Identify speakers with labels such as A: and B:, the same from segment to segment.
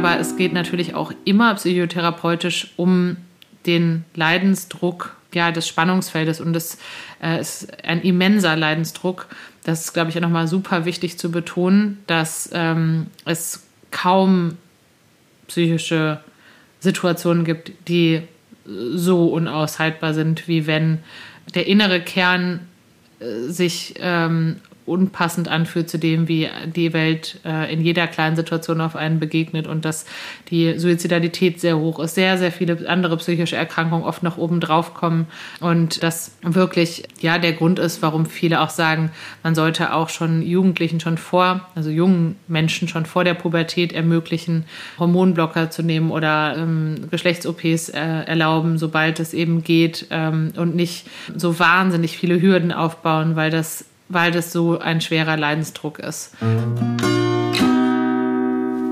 A: aber es geht natürlich auch immer psychotherapeutisch um den Leidensdruck ja, des Spannungsfeldes und es äh, ist ein immenser Leidensdruck. Das ist, glaube ich, auch nochmal super wichtig zu betonen, dass ähm, es kaum psychische Situationen gibt, die so unaushaltbar sind, wie wenn der innere Kern äh, sich ähm, unpassend anfühlt zu dem, wie die Welt äh, in jeder kleinen Situation auf einen begegnet und dass die Suizidalität sehr hoch ist, sehr, sehr viele andere psychische Erkrankungen oft noch oben drauf kommen und das wirklich ja der Grund ist, warum viele auch sagen, man sollte auch schon Jugendlichen schon vor, also jungen Menschen schon vor der Pubertät ermöglichen, Hormonblocker zu nehmen oder ähm, Geschlechts-OPs äh, erlauben, sobald es eben geht ähm, und nicht so wahnsinnig viele Hürden aufbauen, weil das weil das so ein schwerer Leidensdruck ist.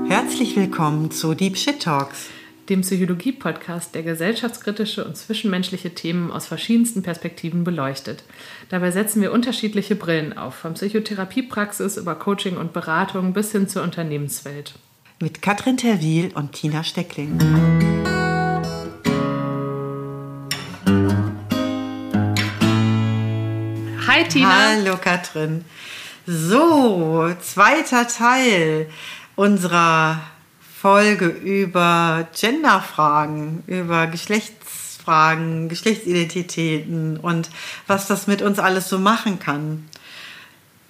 B: Herzlich willkommen zu Deep Shit Talks,
A: dem Psychologie-Podcast, der gesellschaftskritische und zwischenmenschliche Themen aus verschiedensten Perspektiven beleuchtet. Dabei setzen wir unterschiedliche Brillen auf, von Psychotherapiepraxis über Coaching und Beratung bis hin zur Unternehmenswelt.
B: Mit Katrin Terwil und Tina Steckling.
A: Hi Tina.
B: Hallo Katrin. So, zweiter Teil unserer Folge über Genderfragen, über Geschlechtsfragen, Geschlechtsidentitäten und was das mit uns alles so machen kann.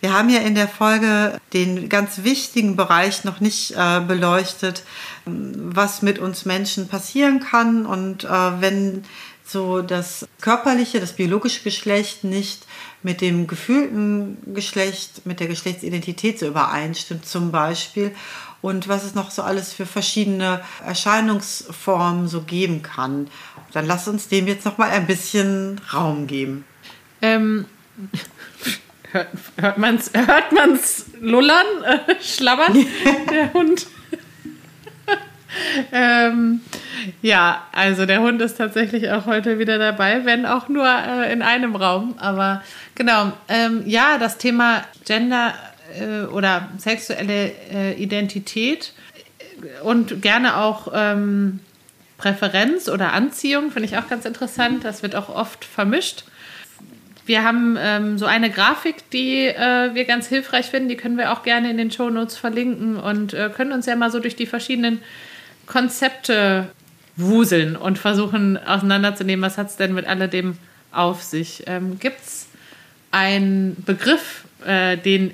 B: Wir haben ja in der Folge den ganz wichtigen Bereich noch nicht äh, beleuchtet, was mit uns Menschen passieren kann und äh, wenn so das körperliche, das biologische Geschlecht nicht mit dem gefühlten Geschlecht, mit der Geschlechtsidentität so übereinstimmt zum Beispiel und was es noch so alles für verschiedene Erscheinungsformen so geben kann. Dann lass uns dem jetzt noch mal ein bisschen Raum geben.
A: Ähm, hört, hört man es hört man's lullern, äh, schlabbern, der Hund? ähm, ja, also der Hund ist tatsächlich auch heute wieder dabei, wenn auch nur äh, in einem Raum. Aber genau, ähm, ja, das Thema Gender äh, oder sexuelle äh, Identität und gerne auch ähm, Präferenz oder Anziehung finde ich auch ganz interessant. Das wird auch oft vermischt. Wir haben ähm, so eine Grafik, die äh, wir ganz hilfreich finden. Die können wir auch gerne in den Shownotes verlinken und äh, können uns ja mal so durch die verschiedenen Konzepte wuseln und versuchen auseinanderzunehmen, was hat es denn mit alledem auf sich. Ähm, Gibt es einen Begriff, äh, den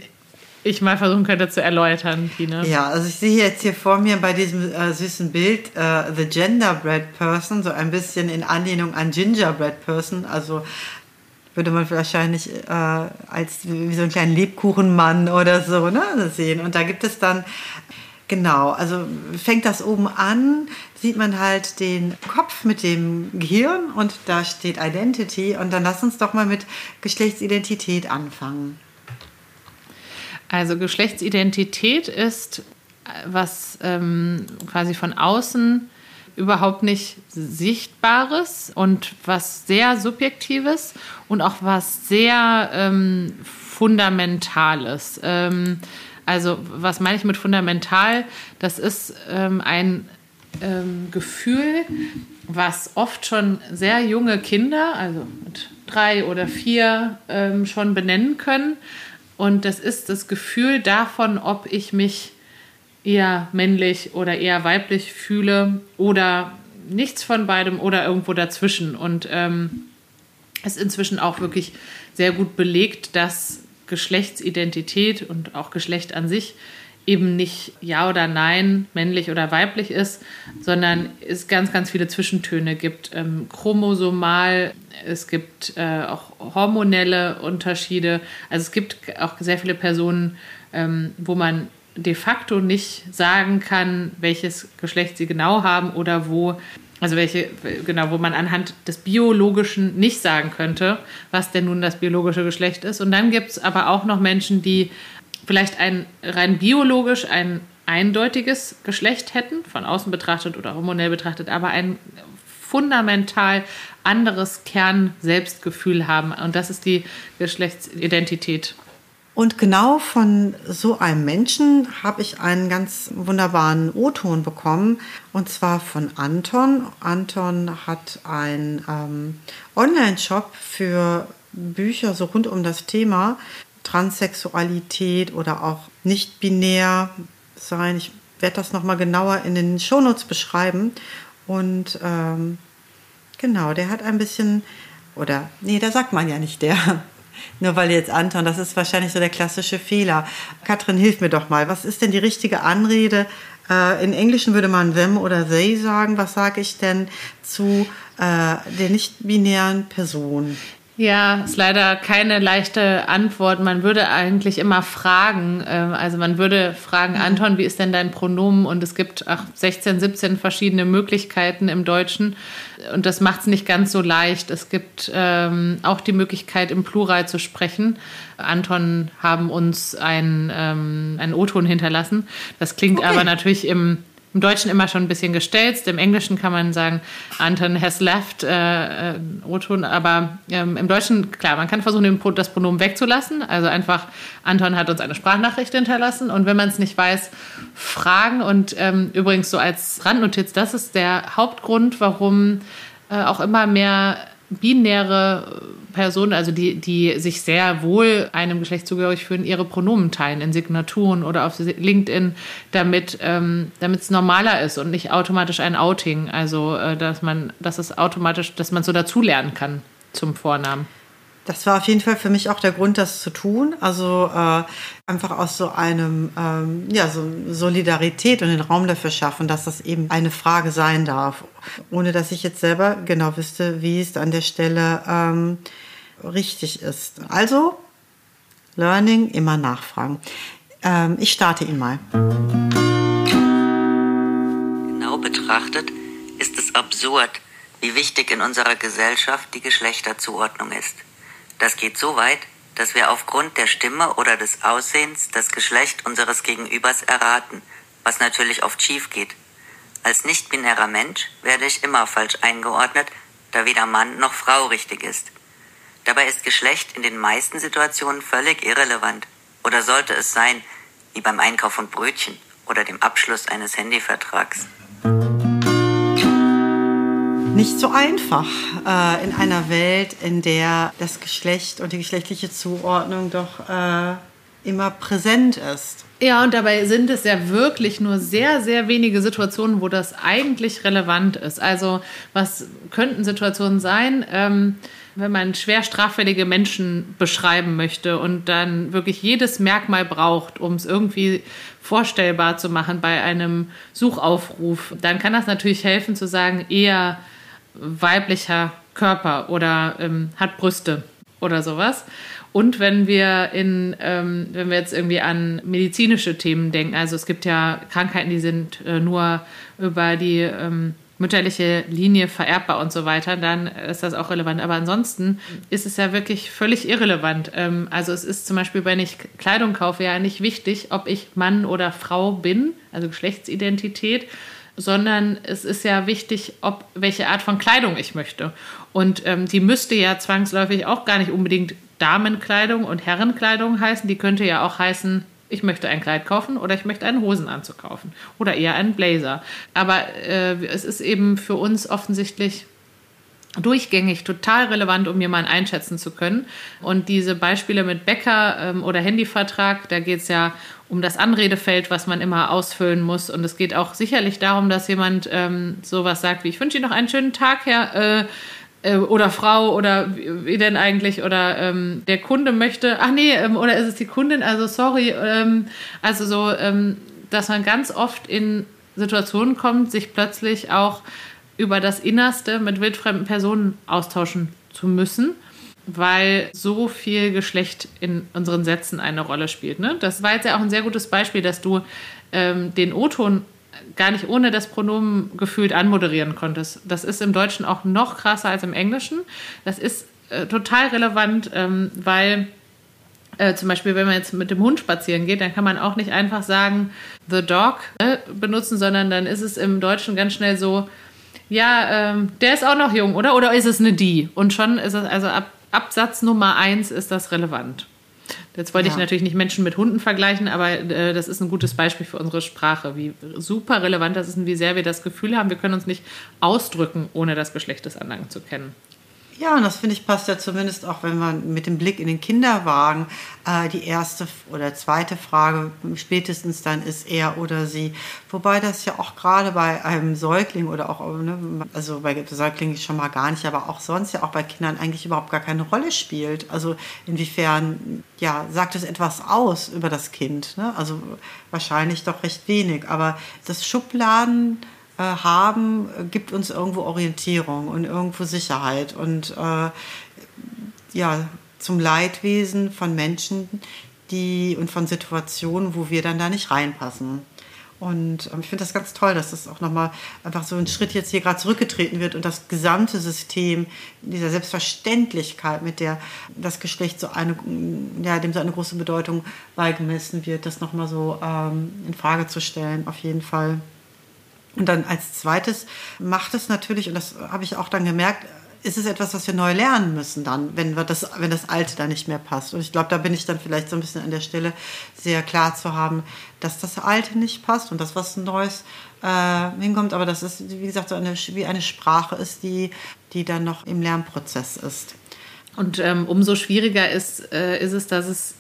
A: ich mal versuchen könnte zu erläutern, Tina?
B: Ja, also ich sehe jetzt hier vor mir bei diesem äh, süßen Bild äh, The Genderbread Person, so ein bisschen in Anlehnung an Gingerbread Person, also würde man wahrscheinlich äh, als wie so einen kleinen Lebkuchenmann oder so ne, sehen. Und da gibt es dann Genau, also fängt das oben an, sieht man halt den Kopf mit dem Gehirn und da steht Identity und dann lass uns doch mal mit Geschlechtsidentität anfangen.
A: Also Geschlechtsidentität ist was ähm, quasi von außen überhaupt nicht Sichtbares und was sehr Subjektives und auch was sehr ähm, Fundamentales. Ähm, also was meine ich mit fundamental? Das ist ähm, ein ähm, Gefühl, was oft schon sehr junge Kinder, also mit drei oder vier, ähm, schon benennen können. Und das ist das Gefühl davon, ob ich mich eher männlich oder eher weiblich fühle oder nichts von beidem oder irgendwo dazwischen. Und ähm, ist inzwischen auch wirklich sehr gut belegt, dass Geschlechtsidentität und auch Geschlecht an sich eben nicht ja oder nein, männlich oder weiblich ist, sondern es ganz, ganz viele Zwischentöne gibt. Ähm, chromosomal, es gibt äh, auch hormonelle Unterschiede. Also es gibt auch sehr viele Personen, ähm, wo man de facto nicht sagen kann, welches Geschlecht sie genau haben oder wo also welche, genau, wo man anhand des Biologischen nicht sagen könnte, was denn nun das biologische Geschlecht ist. Und dann gibt es aber auch noch Menschen, die vielleicht ein rein biologisch ein eindeutiges Geschlecht hätten, von außen betrachtet oder hormonell betrachtet, aber ein fundamental anderes Kern-Selbstgefühl haben. Und das ist die Geschlechtsidentität.
B: Und genau von so einem Menschen habe ich einen ganz wunderbaren O-Ton bekommen, und zwar von Anton. Anton hat einen ähm, Online-Shop für Bücher so rund um das Thema Transsexualität oder auch nicht binär sein. Ich werde das nochmal genauer in den Shownotes beschreiben. Und ähm, genau, der hat ein bisschen, oder nee, da sagt man ja nicht der. Nur weil jetzt Anton, das ist wahrscheinlich so der klassische Fehler. Katrin, hilf mir doch mal. Was ist denn die richtige Anrede? Äh, in Englischen würde man them oder they sagen. Was sage ich denn zu äh, der nicht-binären Person?
A: Ja, ist leider keine leichte Antwort. Man würde eigentlich immer fragen, ähm, also man würde fragen, mhm. Anton, wie ist denn dein Pronomen? Und es gibt ach, 16, 17 verschiedene Möglichkeiten im Deutschen. Und das macht es nicht ganz so leicht. Es gibt ähm, auch die Möglichkeit, im Plural zu sprechen. Anton haben uns ein, ähm, einen O-Ton hinterlassen. Das klingt okay. aber natürlich im im Deutschen immer schon ein bisschen gestelzt. Im Englischen kann man sagen, Anton has left, äh, äh. Aber ähm, im Deutschen, klar, man kann versuchen, das Pronomen wegzulassen. Also einfach, Anton hat uns eine Sprachnachricht hinterlassen. Und wenn man es nicht weiß, fragen. Und ähm, übrigens so als Randnotiz, das ist der Hauptgrund, warum äh, auch immer mehr binäre Personen, also die, die sich sehr wohl einem Geschlecht zugehörig fühlen, ihre Pronomen teilen in Signaturen oder auf LinkedIn, damit ähm, es normaler ist und nicht automatisch ein Outing. Also äh, dass man, dass es automatisch, dass man so dazulernen kann zum Vornamen.
B: Das war auf jeden Fall für mich auch der Grund, das zu tun. Also äh, einfach aus so einem, ähm, ja, so Solidarität und den Raum dafür schaffen, dass das eben eine Frage sein darf. Ohne dass ich jetzt selber genau wüsste, wie es an der Stelle ähm, richtig ist. Also, Learning, immer nachfragen. Ähm, ich starte ihn mal.
C: Genau betrachtet ist es absurd, wie wichtig in unserer Gesellschaft die Geschlechterzuordnung ist. Das geht so weit, dass wir aufgrund der Stimme oder des Aussehens das Geschlecht unseres Gegenübers erraten, was natürlich oft schief geht. Als nicht-binärer Mensch werde ich immer falsch eingeordnet, da weder Mann noch Frau richtig ist. Dabei ist Geschlecht in den meisten Situationen völlig irrelevant. Oder sollte es sein, wie beim Einkauf von Brötchen oder dem Abschluss eines Handyvertrags
B: nicht so einfach äh, in einer Welt, in der das Geschlecht und die geschlechtliche Zuordnung doch äh, immer präsent ist.
A: Ja, und dabei sind es ja wirklich nur sehr, sehr wenige Situationen, wo das eigentlich relevant ist. Also was könnten Situationen sein, ähm, wenn man schwer straffällige Menschen beschreiben möchte und dann wirklich jedes Merkmal braucht, um es irgendwie vorstellbar zu machen bei einem Suchaufruf, dann kann das natürlich helfen zu sagen, eher weiblicher Körper oder ähm, hat Brüste oder sowas. Und wenn wir in, ähm, wenn wir jetzt irgendwie an medizinische Themen denken, also es gibt ja Krankheiten, die sind äh, nur über die ähm, mütterliche Linie vererbbar und so weiter, dann ist das auch relevant. Aber ansonsten ist es ja wirklich völlig irrelevant. Ähm, also es ist zum Beispiel, wenn ich Kleidung kaufe, ja nicht wichtig, ob ich Mann oder Frau bin, also Geschlechtsidentität, sondern es ist ja wichtig, ob welche Art von Kleidung ich möchte. Und ähm, die müsste ja zwangsläufig auch gar nicht unbedingt Damenkleidung und Herrenkleidung heißen. Die könnte ja auch heißen, ich möchte ein Kleid kaufen oder ich möchte einen Hosenanzug kaufen oder eher einen Blazer. Aber äh, es ist eben für uns offensichtlich durchgängig total relevant, um jemanden einschätzen zu können. Und diese Beispiele mit Bäcker ähm, oder Handyvertrag, da geht es ja um das Anredefeld, was man immer ausfüllen muss. Und es geht auch sicherlich darum, dass jemand ähm, sowas sagt wie, ich wünsche Ihnen noch einen schönen Tag, Herr äh, äh, oder Frau oder wie, wie denn eigentlich oder ähm, der Kunde möchte, ach nee, ähm, oder ist es die Kundin, also sorry, ähm, also so, ähm, dass man ganz oft in Situationen kommt, sich plötzlich auch über das Innerste mit wildfremden Personen austauschen zu müssen weil so viel Geschlecht in unseren Sätzen eine Rolle spielt. Ne? Das war jetzt ja auch ein sehr gutes Beispiel, dass du ähm, den O-Ton gar nicht ohne das Pronomen gefühlt anmoderieren konntest. Das ist im Deutschen auch noch krasser als im Englischen. Das ist äh, total relevant, ähm, weil äh, zum Beispiel, wenn man jetzt mit dem Hund spazieren geht, dann kann man auch nicht einfach sagen, the dog äh, benutzen, sondern dann ist es im Deutschen ganz schnell so, ja, ähm, der ist auch noch jung, oder? Oder ist es eine die? Und schon ist es also ab Absatz Nummer eins ist das relevant. Jetzt wollte
B: Ja.
A: ich natürlich nicht Menschen mit Hunden vergleichen, aber äh, das ist ein gutes Beispiel für unsere Sprache, wie super relevant das ist und wie sehr wir das Gefühl haben, wir können uns nicht ausdrücken, ohne das Geschlecht des anderen zu kennen.
B: Ja, und das finde ich passt ja zumindest auch, wenn man mit dem Blick in den Kinderwagen äh, die erste oder zweite Frage spätestens dann ist er oder sie. Wobei das ja auch gerade bei einem Säugling oder auch, ne, also bei Säuglingen schon mal gar nicht, aber auch sonst ja auch bei Kindern eigentlich überhaupt gar keine Rolle spielt. Also inwiefern, ja, sagt es etwas aus über das Kind? Ne? Also wahrscheinlich doch recht wenig. Aber das Schubladen äh, haben, gibt uns irgendwo Orientierung und irgendwo Sicherheit und äh, ja, zum Leidwesen von Menschen, die und von Situationen, wo wir dann da nicht reinpassen. Und ähm, ich finde das ganz toll, dass das auch nochmal einfach so ein Schritt jetzt hier gerade zurückgetreten wird und das gesamte System dieser Selbstverständlichkeit, mit der das Geschlecht so eine, ja, dem so eine große Bedeutung beigemessen wird, das nochmal so ähm, in Frage zu stellen, auf jeden Fall. Und dann als zweites macht es natürlich, und das habe ich auch dann gemerkt, ist es etwas, was wir neu lernen müssen dann, wenn, wir das, wenn das Alte da nicht mehr passt. Und ich glaube, da bin ich dann vielleicht so ein bisschen an der Stelle sehr klar zu haben, dass das Alte nicht passt und das, was Neues äh, hinkommt. Aber das ist, wie gesagt, so eine, wie eine Sprache ist, die, die dann noch im Lernprozess ist.
A: Und ähm, umso schwieriger ist, äh, ist es, dass es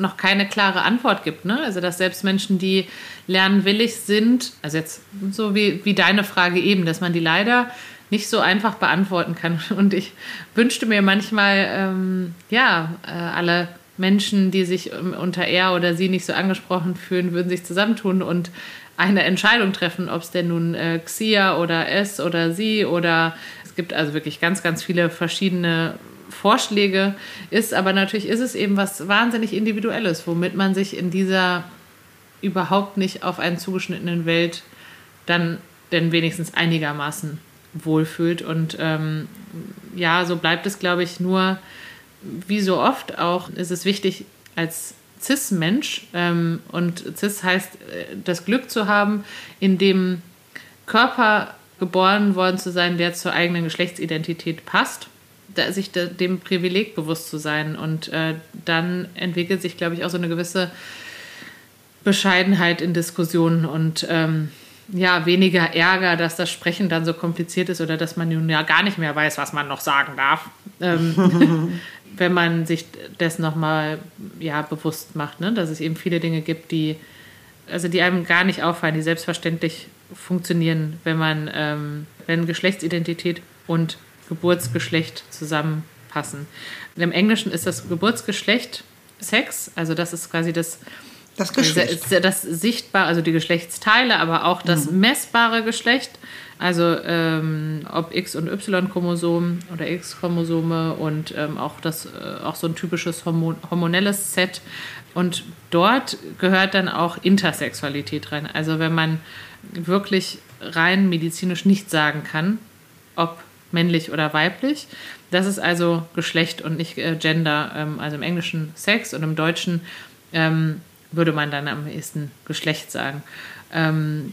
A: noch keine klare Antwort gibt. Ne? Also dass selbst Menschen, die lernwillig sind, also jetzt so wie, wie deine Frage eben, dass man die leider nicht so einfach beantworten kann. Und ich wünschte mir manchmal, ähm, ja, äh, alle Menschen, die sich ähm, unter er oder sie nicht so angesprochen fühlen, würden sich zusammentun und eine Entscheidung treffen, ob es denn nun äh, Xia oder es oder sie oder es gibt also wirklich ganz, ganz viele verschiedene Vorschläge ist, aber natürlich ist es eben was wahnsinnig Individuelles, womit man sich in dieser überhaupt nicht auf einen zugeschnittenen Welt dann denn wenigstens einigermaßen wohlfühlt. Und ähm, ja, so bleibt es, glaube ich, nur, wie so oft auch, ist es wichtig, als Cis-Mensch, ähm, und Cis heißt, äh, das Glück zu haben, in dem Körper geboren worden zu sein, der zur eigenen Geschlechtsidentität passt sich de, dem Privileg bewusst zu sein. Und äh, dann entwickelt sich, glaube ich, auch so eine gewisse Bescheidenheit in Diskussionen und ähm, ja, weniger Ärger, dass das Sprechen dann so kompliziert ist oder dass man nun ja gar nicht mehr weiß, was man noch sagen darf. Ähm, wenn man sich das nochmal ja, bewusst macht, ne? dass es eben viele Dinge gibt, die, also die einem gar nicht auffallen, die selbstverständlich funktionieren, wenn man, ähm, wenn Geschlechtsidentität und Geburtsgeschlecht zusammenpassen. Im Englischen ist das Geburtsgeschlecht Sex, also das ist quasi das,
B: Das Geschlecht.
A: das, das sichtbare, also die Geschlechtsteile, aber auch das messbare Geschlecht, also ähm, ob X- und Y-Chromosom oder X-Chromosome und ähm, auch, das, äh, auch so ein typisches hormon hormonelles Set. Und dort gehört dann auch Intersexualität rein. Also wenn man wirklich rein medizinisch nicht sagen kann, ob männlich oder weiblich. Das ist also Geschlecht und nicht äh, Gender. Ähm, also im Englischen Sex und im Deutschen ähm, würde man dann am ehesten Geschlecht sagen. Ähm,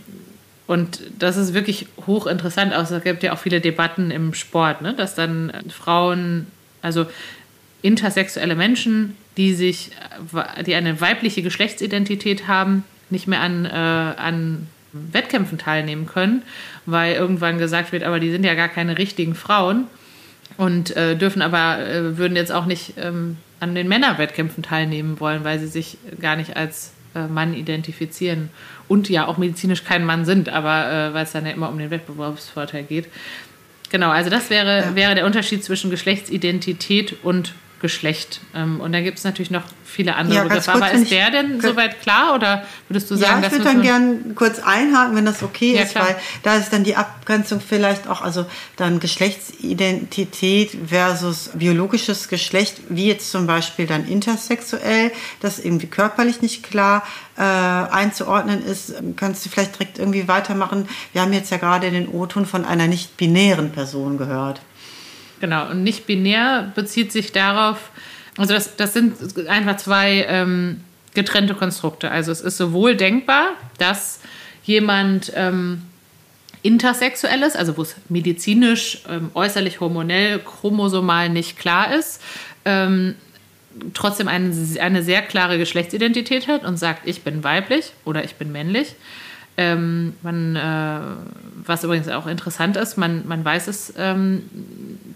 A: und das ist wirklich hochinteressant. Also es gibt ja auch viele Debatten im Sport, ne? dass dann Frauen, also intersexuelle Menschen, die sich, äh, die eine weibliche Geschlechtsidentität haben, nicht mehr an, äh, an Wettkämpfen teilnehmen können, weil irgendwann gesagt wird, aber die sind ja gar keine richtigen Frauen und äh, dürfen aber, äh, würden jetzt auch nicht ähm, an den Männerwettkämpfen teilnehmen wollen, weil sie sich gar nicht als äh, Mann identifizieren und ja auch medizinisch kein Mann sind, aber äh, weil es dann ja immer um den Wettbewerbsvorteil geht. Genau, also das wäre,
B: Ja.
A: wäre der Unterschied zwischen Geschlechtsidentität und Geschlecht. Ähm, und da gibt es natürlich noch viele andere
B: Ja,
A: Begriffe.
B: kurz,
A: Aber ist der denn soweit klar oder würdest du sagen,
B: ja, ich würde dann gern kurz einhaken, wenn das okay
A: Ja,
B: ist,
A: klar.
B: weil da ist dann die Abgrenzung vielleicht auch, also dann Geschlechtsidentität versus biologisches Geschlecht, wie jetzt zum Beispiel dann intersexuell, das irgendwie körperlich nicht klar äh, einzuordnen ist. Kannst du vielleicht direkt irgendwie weitermachen? Wir haben jetzt ja gerade den O-Ton von einer nicht-binären Person gehört.
A: Genau, und nicht binär bezieht sich darauf, also das, das sind einfach zwei ähm, getrennte Konstrukte. Also es ist sowohl denkbar, dass jemand ähm, intersexuell ist, also wo es medizinisch, ähm, äußerlich hormonell, chromosomal nicht klar ist, ähm, trotzdem eine, eine sehr klare Geschlechtsidentität hat und sagt, ich bin weiblich oder ich bin männlich. Ähm, man, äh, was übrigens auch interessant ist, man, man weiß es ähm,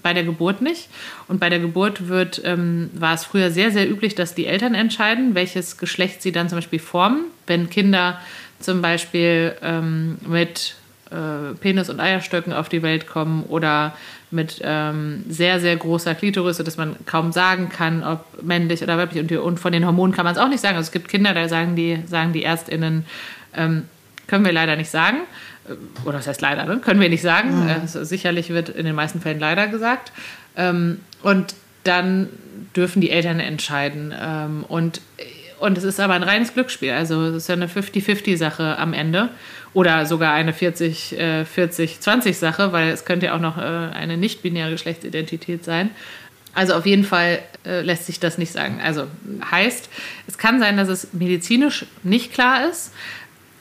A: bei der Geburt nicht. Und bei der Geburt wird, ähm, war es früher sehr, sehr üblich, dass die Eltern entscheiden, welches Geschlecht sie dann zum Beispiel formen. Wenn Kinder zum Beispiel ähm, mit äh, Penis und Eierstöcken auf die Welt kommen oder mit ähm, sehr, sehr großer Klitoris, sodass man kaum sagen kann, ob männlich oder weiblich. Und, und von den Hormonen kann man es auch nicht sagen. Also es gibt Kinder, da sagen die, sagen die ÄrztInnen, ähm, können wir leider nicht sagen. Äh, oder das heißt leider, ne? können wir nicht sagen. Mhm. Also sicherlich wird in den meisten Fällen leider gesagt. Ähm, und dann dürfen die Eltern entscheiden. Ähm, und, und es ist aber ein reines Glücksspiel. Also es ist ja eine 50-50-Sache am Ende. Oder sogar eine 40-40-20-Sache, weil es könnte ja auch noch äh, eine nicht-binäre Geschlechtsidentität sein. Also auf jeden Fall äh, lässt sich das nicht sagen. Also heißt, es kann sein, dass es medizinisch nicht klar ist,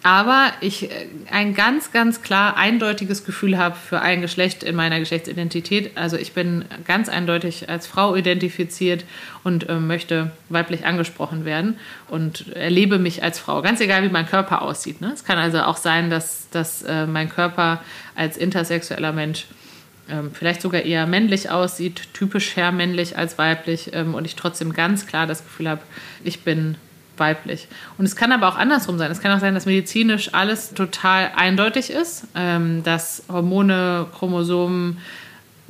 A: aber ich äh, ein ganz, ganz klar eindeutiges Gefühl habe für ein Geschlecht in meiner Geschlechtsidentität. Also ich bin ganz eindeutig als Frau identifiziert und äh, möchte weiblich angesprochen werden und erlebe mich als Frau, ganz egal wie mein Körper aussieht. Ne? Es kann also auch sein, dass, dass äh, mein Körper als intersexueller Mensch ähm, vielleicht sogar eher männlich aussieht, typisch eher männlich als weiblich ähm, und ich trotzdem ganz klar das Gefühl habe, ich bin weiblich. Und es kann aber auch andersrum sein. Es kann auch sein, dass medizinisch alles total eindeutig ist, ähm, dass Hormone, Chromosomen,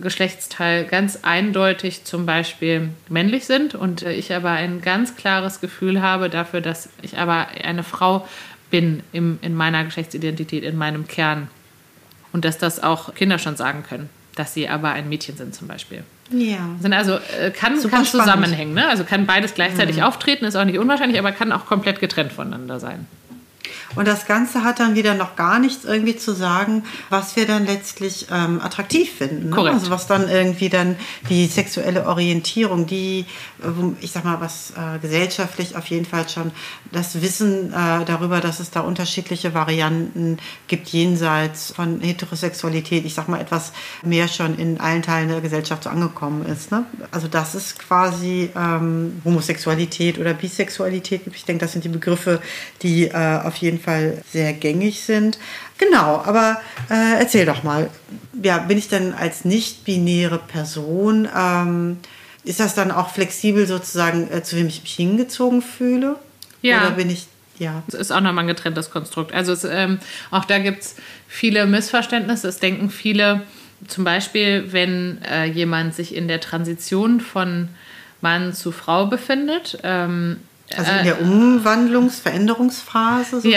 A: Geschlechtsteil ganz eindeutig zum Beispiel männlich sind und äh, ich aber ein ganz klares Gefühl habe dafür, dass ich aber eine Frau bin im, in meiner Geschlechtsidentität, in meinem Kern. Und dass das auch Kinder schon sagen können, dass sie aber ein Mädchen sind zum Beispiel. Ja. Sind also äh, kann, kann zusammenhängen, ne? Also kann beides gleichzeitig mhm. auftreten, ist auch nicht unwahrscheinlich, aber kann auch komplett getrennt voneinander sein.
B: Und das Ganze hat dann wieder noch gar nichts irgendwie zu sagen, was wir dann letztlich ähm, attraktiv finden. Ne? Korrekt. Also was dann irgendwie dann die sexuelle Orientierung, die, ich sag mal, was äh, gesellschaftlich auf jeden Fall schon das Wissen äh, darüber, dass es da unterschiedliche Varianten gibt jenseits von Heterosexualität, ich sag mal, etwas mehr schon in allen Teilen der Gesellschaft so angekommen ist. Ne? Also das ist quasi ähm, Homosexualität oder Bisexualität. Ich denke, das sind die Begriffe, die äh, auf jeden Fall sehr gängig sind. Genau, aber äh, erzähl doch mal, ja, bin ich denn als nicht-binäre Person, ähm, ist das dann auch flexibel sozusagen, äh, zu wem ich mich hingezogen fühle?
A: Ja. Oder bin ich ja. Es ist auch nochmal ein getrenntes Konstrukt. Also es, ähm, auch da gibt es viele Missverständnisse. Es denken viele, zum Beispiel, wenn äh, jemand sich in der Transition von Mann zu Frau befindet, ähm,
B: also in der äh, Umwandlungs-, Veränderungsphase sozusagen?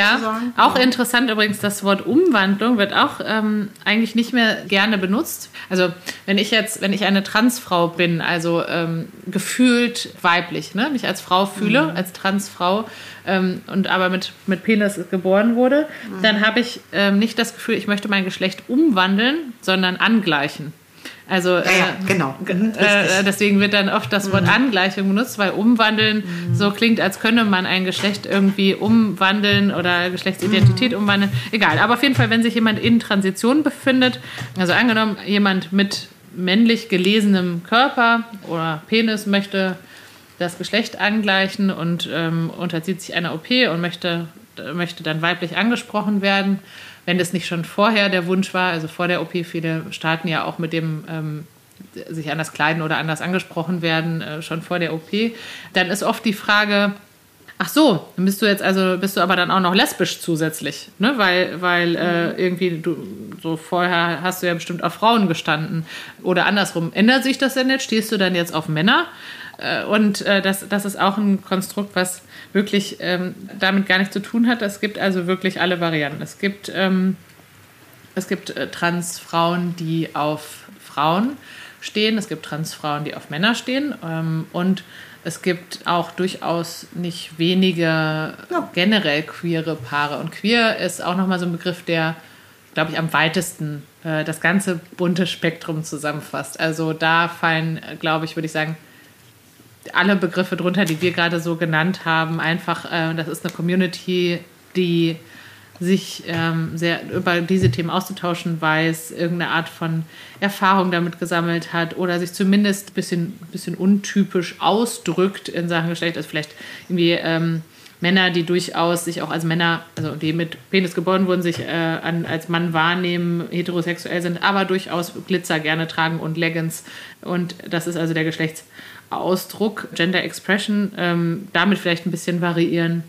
A: Ja, auch interessant übrigens, das Wort Umwandlung wird auch ähm, eigentlich nicht mehr gerne benutzt. Also wenn ich jetzt, wenn ich eine Transfrau bin, also ähm, gefühlt weiblich, ne, mich als Frau fühle, mhm. als Transfrau ähm, und aber mit, mit Penis geboren wurde, mhm. dann habe ich ähm, nicht das Gefühl, ich möchte mein Geschlecht umwandeln, sondern angleichen. Also ja, ja,
B: äh, genau. Mhm,
A: äh, deswegen wird dann oft das Wort mhm. Angleichung benutzt, weil umwandeln mhm. so klingt, als könne man ein Geschlecht irgendwie umwandeln oder Geschlechtsidentität mhm. umwandeln. Egal. Aber auf jeden Fall, wenn sich jemand in Transition befindet, also angenommen, jemand mit männlich gelesenem Körper oder Penis möchte das Geschlecht angleichen und ähm, unterzieht sich einer OP und möchte, möchte dann weiblich angesprochen werden wenn das nicht schon vorher der Wunsch war, also vor der OP, viele starten ja auch mit dem ähm, sich anders kleiden oder anders angesprochen werden, äh, schon vor der OP, dann ist oft die Frage, Ach so, dann bist du jetzt also bist du aber dann auch noch lesbisch zusätzlich, ne? Weil, weil äh, irgendwie du so vorher hast du ja bestimmt auf Frauen gestanden oder andersrum. Ändert sich das denn jetzt? Stehst du dann jetzt auf Männer? Äh, und äh, das, das ist auch ein Konstrukt, was wirklich ähm, damit gar nichts zu tun hat. Es gibt also wirklich alle Varianten. Es gibt, ähm, es gibt äh, Transfrauen, die auf Frauen stehen. Es gibt Transfrauen, die auf Männer stehen. Ähm, und es gibt auch durchaus nicht wenige ja. generell queere Paare. Und queer ist auch nochmal so ein Begriff, der, glaube ich, am weitesten äh, das ganze bunte Spektrum zusammenfasst. Also da fallen, glaube ich, würde ich sagen, alle Begriffe drunter, die wir gerade so genannt haben, einfach, äh, das ist eine Community, die sich ähm, sehr über diese Themen auszutauschen weiß, irgendeine Art von Erfahrung damit gesammelt hat oder sich zumindest ein bisschen, bisschen untypisch ausdrückt in Sachen Geschlecht, also vielleicht irgendwie ähm, Männer, die durchaus sich auch als Männer, also die mit Penis geboren wurden, sich äh, an, als Mann wahrnehmen, heterosexuell sind, aber durchaus Glitzer gerne tragen und Leggings. Und das ist also der Geschlechtsausdruck, Gender Expression, ähm, damit vielleicht ein bisschen variieren.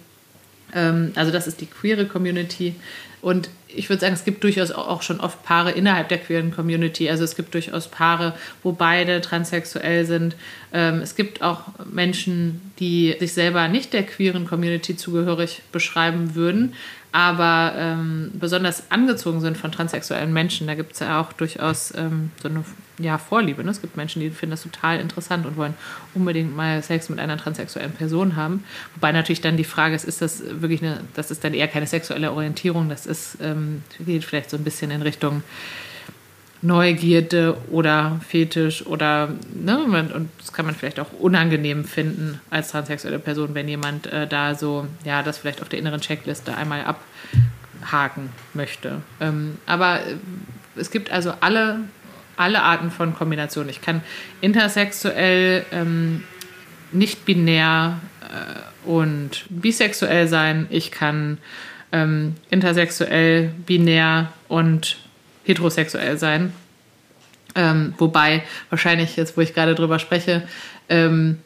A: Ähm, also das ist die queere Community. Und ich würde sagen, es gibt durchaus auch schon oft Paare innerhalb der queeren Community. Also es gibt durchaus Paare, wo beide transsexuell sind. Ähm, es gibt auch Menschen, die sich selber nicht der queeren Community zugehörig beschreiben würden, aber ähm, besonders angezogen sind von transsexuellen Menschen. Da gibt es ja auch durchaus ähm, so eine ja, Vorliebe. Ne? Es gibt Menschen, die finden das total interessant und wollen unbedingt mal Sex mit einer transsexuellen Person haben. Wobei natürlich dann die Frage ist, ist das wirklich eine, das ist dann eher keine sexuelle Orientierung, das ist, ähm, geht vielleicht so ein bisschen in Richtung Neugierde oder Fetisch oder, ne, und das kann man vielleicht auch unangenehm finden als transsexuelle Person, wenn jemand äh, da so, ja, das vielleicht auf der inneren Checkliste einmal abhaken möchte. Ähm, aber äh, es gibt also alle, alle Arten von Kombinationen. Ich kann intersexuell, ähm, nicht binär äh, und bisexuell sein. Ich kann ähm, intersexuell, binär und heterosexuell sein. Ähm, wobei wahrscheinlich jetzt, wo ich gerade drüber spreche, ähm,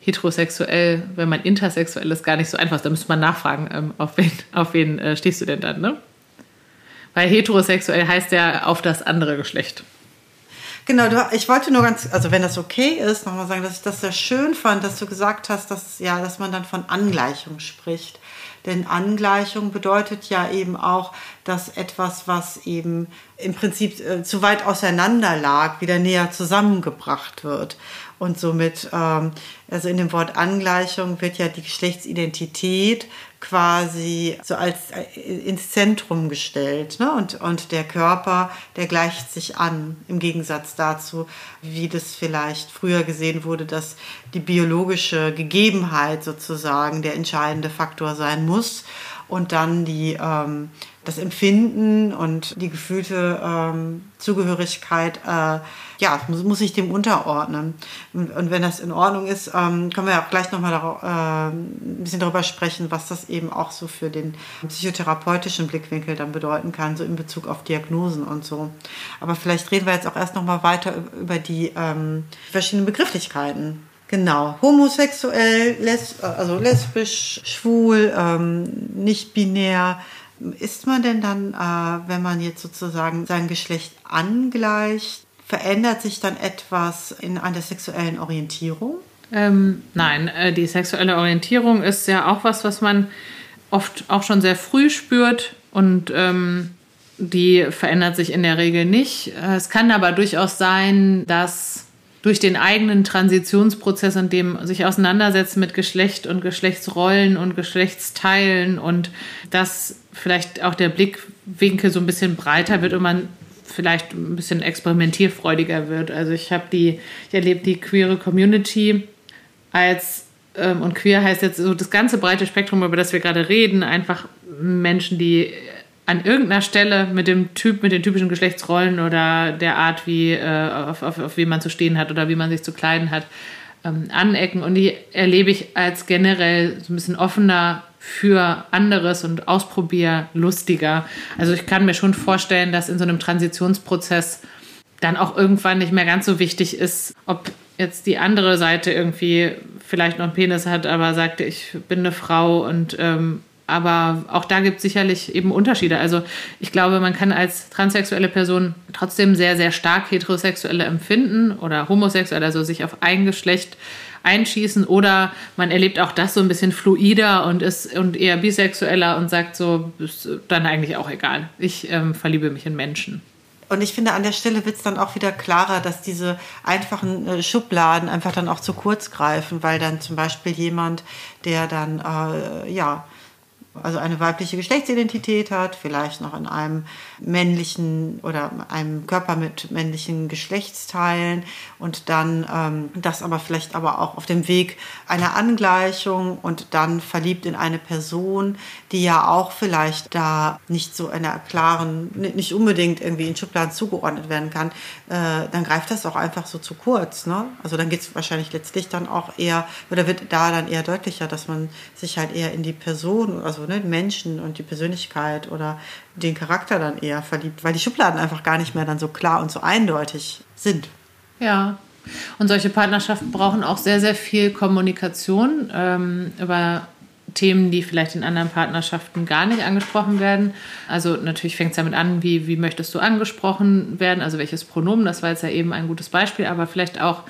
A: heterosexuell, wenn man intersexuell ist, gar nicht so einfach ist. Da müsste man nachfragen, ähm, auf wen, auf wen äh, stehst du denn dann, ne? Weil heterosexuell heißt ja auf das andere Geschlecht.
B: Genau, du, ich wollte nur ganz, also wenn das okay ist, nochmal sagen, dass ich das sehr schön fand, dass du gesagt hast, dass, ja, dass man dann von Angleichung spricht. Denn Angleichung bedeutet ja eben auch, dass etwas, was eben im Prinzip äh, zu weit auseinander lag, wieder näher zusammengebracht wird. Und somit, ähm, also in dem Wort Angleichung wird ja die Geschlechtsidentität quasi so als äh, ins Zentrum gestellt. Ne? Und, und der Körper, der gleicht sich an, im Gegensatz dazu, wie das vielleicht früher gesehen wurde, dass die biologische Gegebenheit sozusagen der entscheidende Faktor sein muss und dann die, ähm, das Empfinden und die gefühlte ähm, Zugehörigkeit, äh, ja, muss, muss ich dem unterordnen. Und, und, wenn das in Ordnung ist, ähm, können wir auch gleich nochmal äh, ein bisschen darüber sprechen, was das eben auch so für den psychotherapeutischen Blickwinkel dann bedeuten kann, so in Bezug auf Diagnosen und so. Aber vielleicht reden wir jetzt auch erst nochmal weiter über die ähm, verschiedenen Begrifflichkeiten. Genau, homosexuell, lesb also lesbisch, schwul, ähm, nicht binär. Ist man denn dann, äh, wenn man jetzt sozusagen sein Geschlecht angleicht, verändert sich dann etwas in einer sexuellen Orientierung?
A: Ähm, nein, äh, die sexuelle Orientierung ist ja auch was, was man oft auch schon sehr früh spürt und ähm, die verändert sich in der Regel nicht. Äh, es kann aber durchaus sein, dass durch den eigenen Transitionsprozess, in dem sich auseinandersetzen mit Geschlecht und Geschlechtsrollen und Geschlechtsteilen und dass vielleicht auch der Blickwinkel so ein bisschen breiter wird und man vielleicht ein bisschen experimentierfreudiger wird. Also ich habe die, ich erlebe die queere Community als ähm, und queer heißt jetzt so das ganze breite Spektrum, über das wir gerade reden, einfach Menschen, die an irgendeiner Stelle mit dem Typ, mit den typischen Geschlechtsrollen oder der Art, wie, äh, auf, auf, auf wie man zu stehen hat oder wie man sich zu kleiden hat, ähm, anecken. Und die erlebe ich als generell so ein bisschen offener für anderes und ausprobierlustiger. Also ich kann mir schon vorstellen, dass in so einem Transitionsprozess dann auch irgendwann nicht mehr ganz so wichtig ist, ob jetzt die andere Seite irgendwie vielleicht noch einen Penis hat, aber sagt, ich bin eine Frau und ähm, aber auch da gibt es sicherlich eben Unterschiede. Also ich glaube, man kann als transsexuelle Person trotzdem sehr, sehr stark heterosexuelle empfinden oder homosexuell, also sich auf ein Geschlecht einschießen oder man erlebt auch das so ein bisschen fluider und ist und eher bisexueller und sagt so, ist dann eigentlich auch egal. Ich ähm, verliebe mich in Menschen.
B: Und ich finde, an der Stelle wird es dann auch wieder klarer, dass diese einfachen äh, Schubladen einfach dann auch zu kurz greifen, weil dann zum Beispiel jemand, der dann, äh, ja, also eine weibliche Geschlechtsidentität hat, vielleicht noch in einem männlichen oder einem Körper mit männlichen Geschlechtsteilen und dann ähm, das aber vielleicht aber auch auf dem Weg einer Angleichung und dann verliebt in eine Person, die ja auch vielleicht da nicht so einer klaren, nicht unbedingt irgendwie in Schubladen zugeordnet werden kann, äh, dann greift das auch einfach so zu kurz. Ne? Also dann geht es wahrscheinlich letztlich dann auch eher, oder wird da dann eher deutlicher, dass man sich halt eher in die Person, also ne, Menschen und die Persönlichkeit oder den Charakter dann eher verliebt, weil die Schubladen einfach gar nicht mehr dann so klar und so eindeutig sind.
A: Ja. Und solche Partnerschaften brauchen auch sehr, sehr viel Kommunikation ähm, über Themen, die vielleicht in anderen Partnerschaften gar nicht angesprochen werden. Also natürlich fängt es damit an, wie, wie möchtest du angesprochen werden, also welches Pronomen, das war jetzt ja eben ein gutes Beispiel, aber vielleicht auch,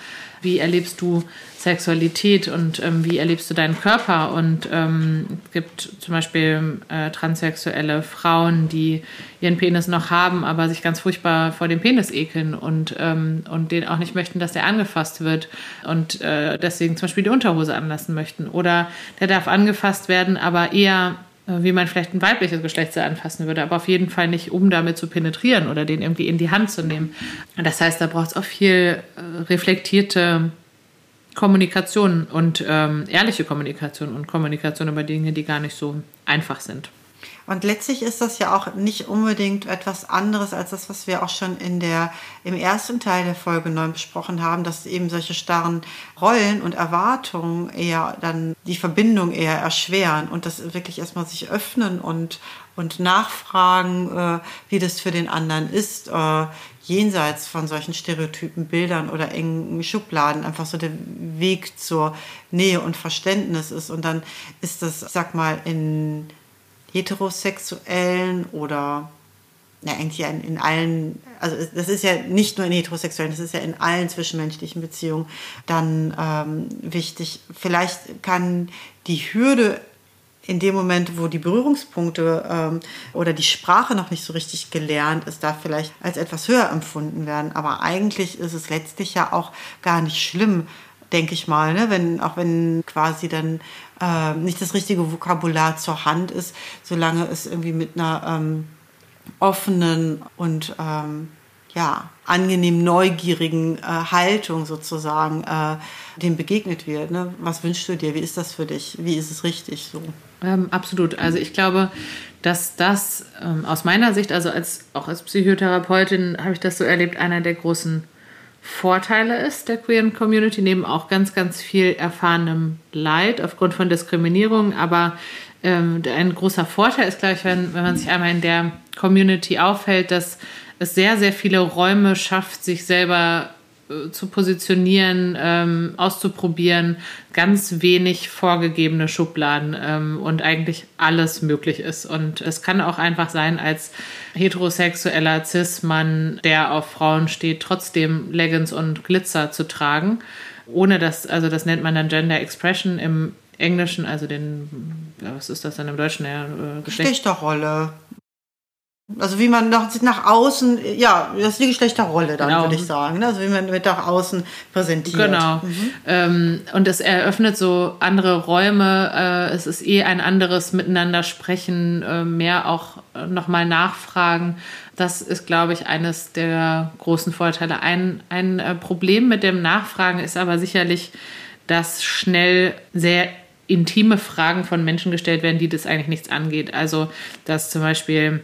A: wie erlebst du Sexualität und ähm, wie erlebst du deinen Körper. Und ähm, es gibt zum Beispiel äh, transsexuelle Frauen, die ihren Penis noch haben, aber sich ganz furchtbar vor dem Penis ekeln und, ähm, und den auch nicht möchten, dass der angefasst wird und äh, deswegen zum Beispiel die Unterhose anlassen möchten. Oder der darf angefasst werden, aber eher wie man vielleicht ein weibliches Geschlecht anfassen würde, aber auf jeden Fall nicht, um damit zu penetrieren oder den irgendwie in die Hand zu nehmen. Das heißt, da braucht es auch viel äh, reflektierte Kommunikation und ähm, ehrliche Kommunikation und Kommunikation über Dinge, die gar nicht so einfach sind.
B: Und letztlich ist das ja auch nicht unbedingt etwas anderes als das, was wir auch schon in der, im ersten Teil der Folge 9 besprochen haben, dass eben solche starren Rollen und Erwartungen eher dann die Verbindung eher erschweren und das wirklich erstmal sich öffnen und, und nachfragen, äh, wie das für den anderen ist, äh, jenseits von solchen Stereotypen, Bildern oder engen Schubladen einfach so der Weg zur Nähe und Verständnis ist. Und dann ist das, sag mal, in heterosexuellen oder ja, eigentlich in, allen, also das ist ja nicht nur in heterosexuellen, das ist ja in allen zwischenmenschlichen Beziehungen dann ähm, wichtig. Vielleicht kann die Hürde in dem Moment, wo die Berührungspunkte ähm, oder die Sprache noch nicht so richtig gelernt ist, da vielleicht als etwas höher empfunden werden. Aber eigentlich ist es letztlich ja auch gar nicht schlimm, denke ich mal, ne? wenn, auch wenn quasi dann äh, nicht das richtige Vokabular zur Hand ist, solange es irgendwie mit einer ähm, offenen und ähm, ja, angenehm neugierigen äh, Haltung sozusagen äh, dem begegnet wird. Ne? Was wünschst du dir? Wie ist das für dich? Wie ist es richtig so?
A: Ähm, absolut. Also ich glaube, dass das ähm, aus meiner Sicht, also als, auch als Psychotherapeutin habe ich das so erlebt, einer der großen Vorteile ist der queeren Community, neben auch ganz, ganz viel erfahrenem Leid aufgrund von Diskriminierung. Aber ähm, ein großer Vorteil ist, glaube ich, wenn, wenn man sich einmal in der Community aufhält, dass es sehr, sehr viele Räume schafft, sich selber zu positionieren, ähm, auszuprobieren, ganz wenig vorgegebene Schubladen ähm, und eigentlich alles möglich ist. Und es kann auch einfach sein, als heterosexueller Cis-Mann, der auf Frauen steht, trotzdem Leggings und Glitzer zu tragen, ohne dass, also das nennt man dann Gender Expression im Englischen, also den, was ist das dann im Deutschen? Ja,
B: äh, Geschlechterrolle. Also wie man nach, nach außen, ja, das ist die Geschlechterrolle dann, genau. würde ich sagen. Ne? Also wie man mit nach außen präsentiert.
A: Genau. Mhm. Ähm, und es eröffnet so andere Räume. Äh, es ist eh ein anderes Miteinander sprechen, äh, mehr auch äh, nochmal nachfragen. Das ist, glaube ich, eines der großen Vorteile. Ein, ein äh, Problem mit dem Nachfragen ist aber sicherlich, dass schnell sehr intime Fragen von Menschen gestellt werden, die das eigentlich nichts angeht. Also, dass zum Beispiel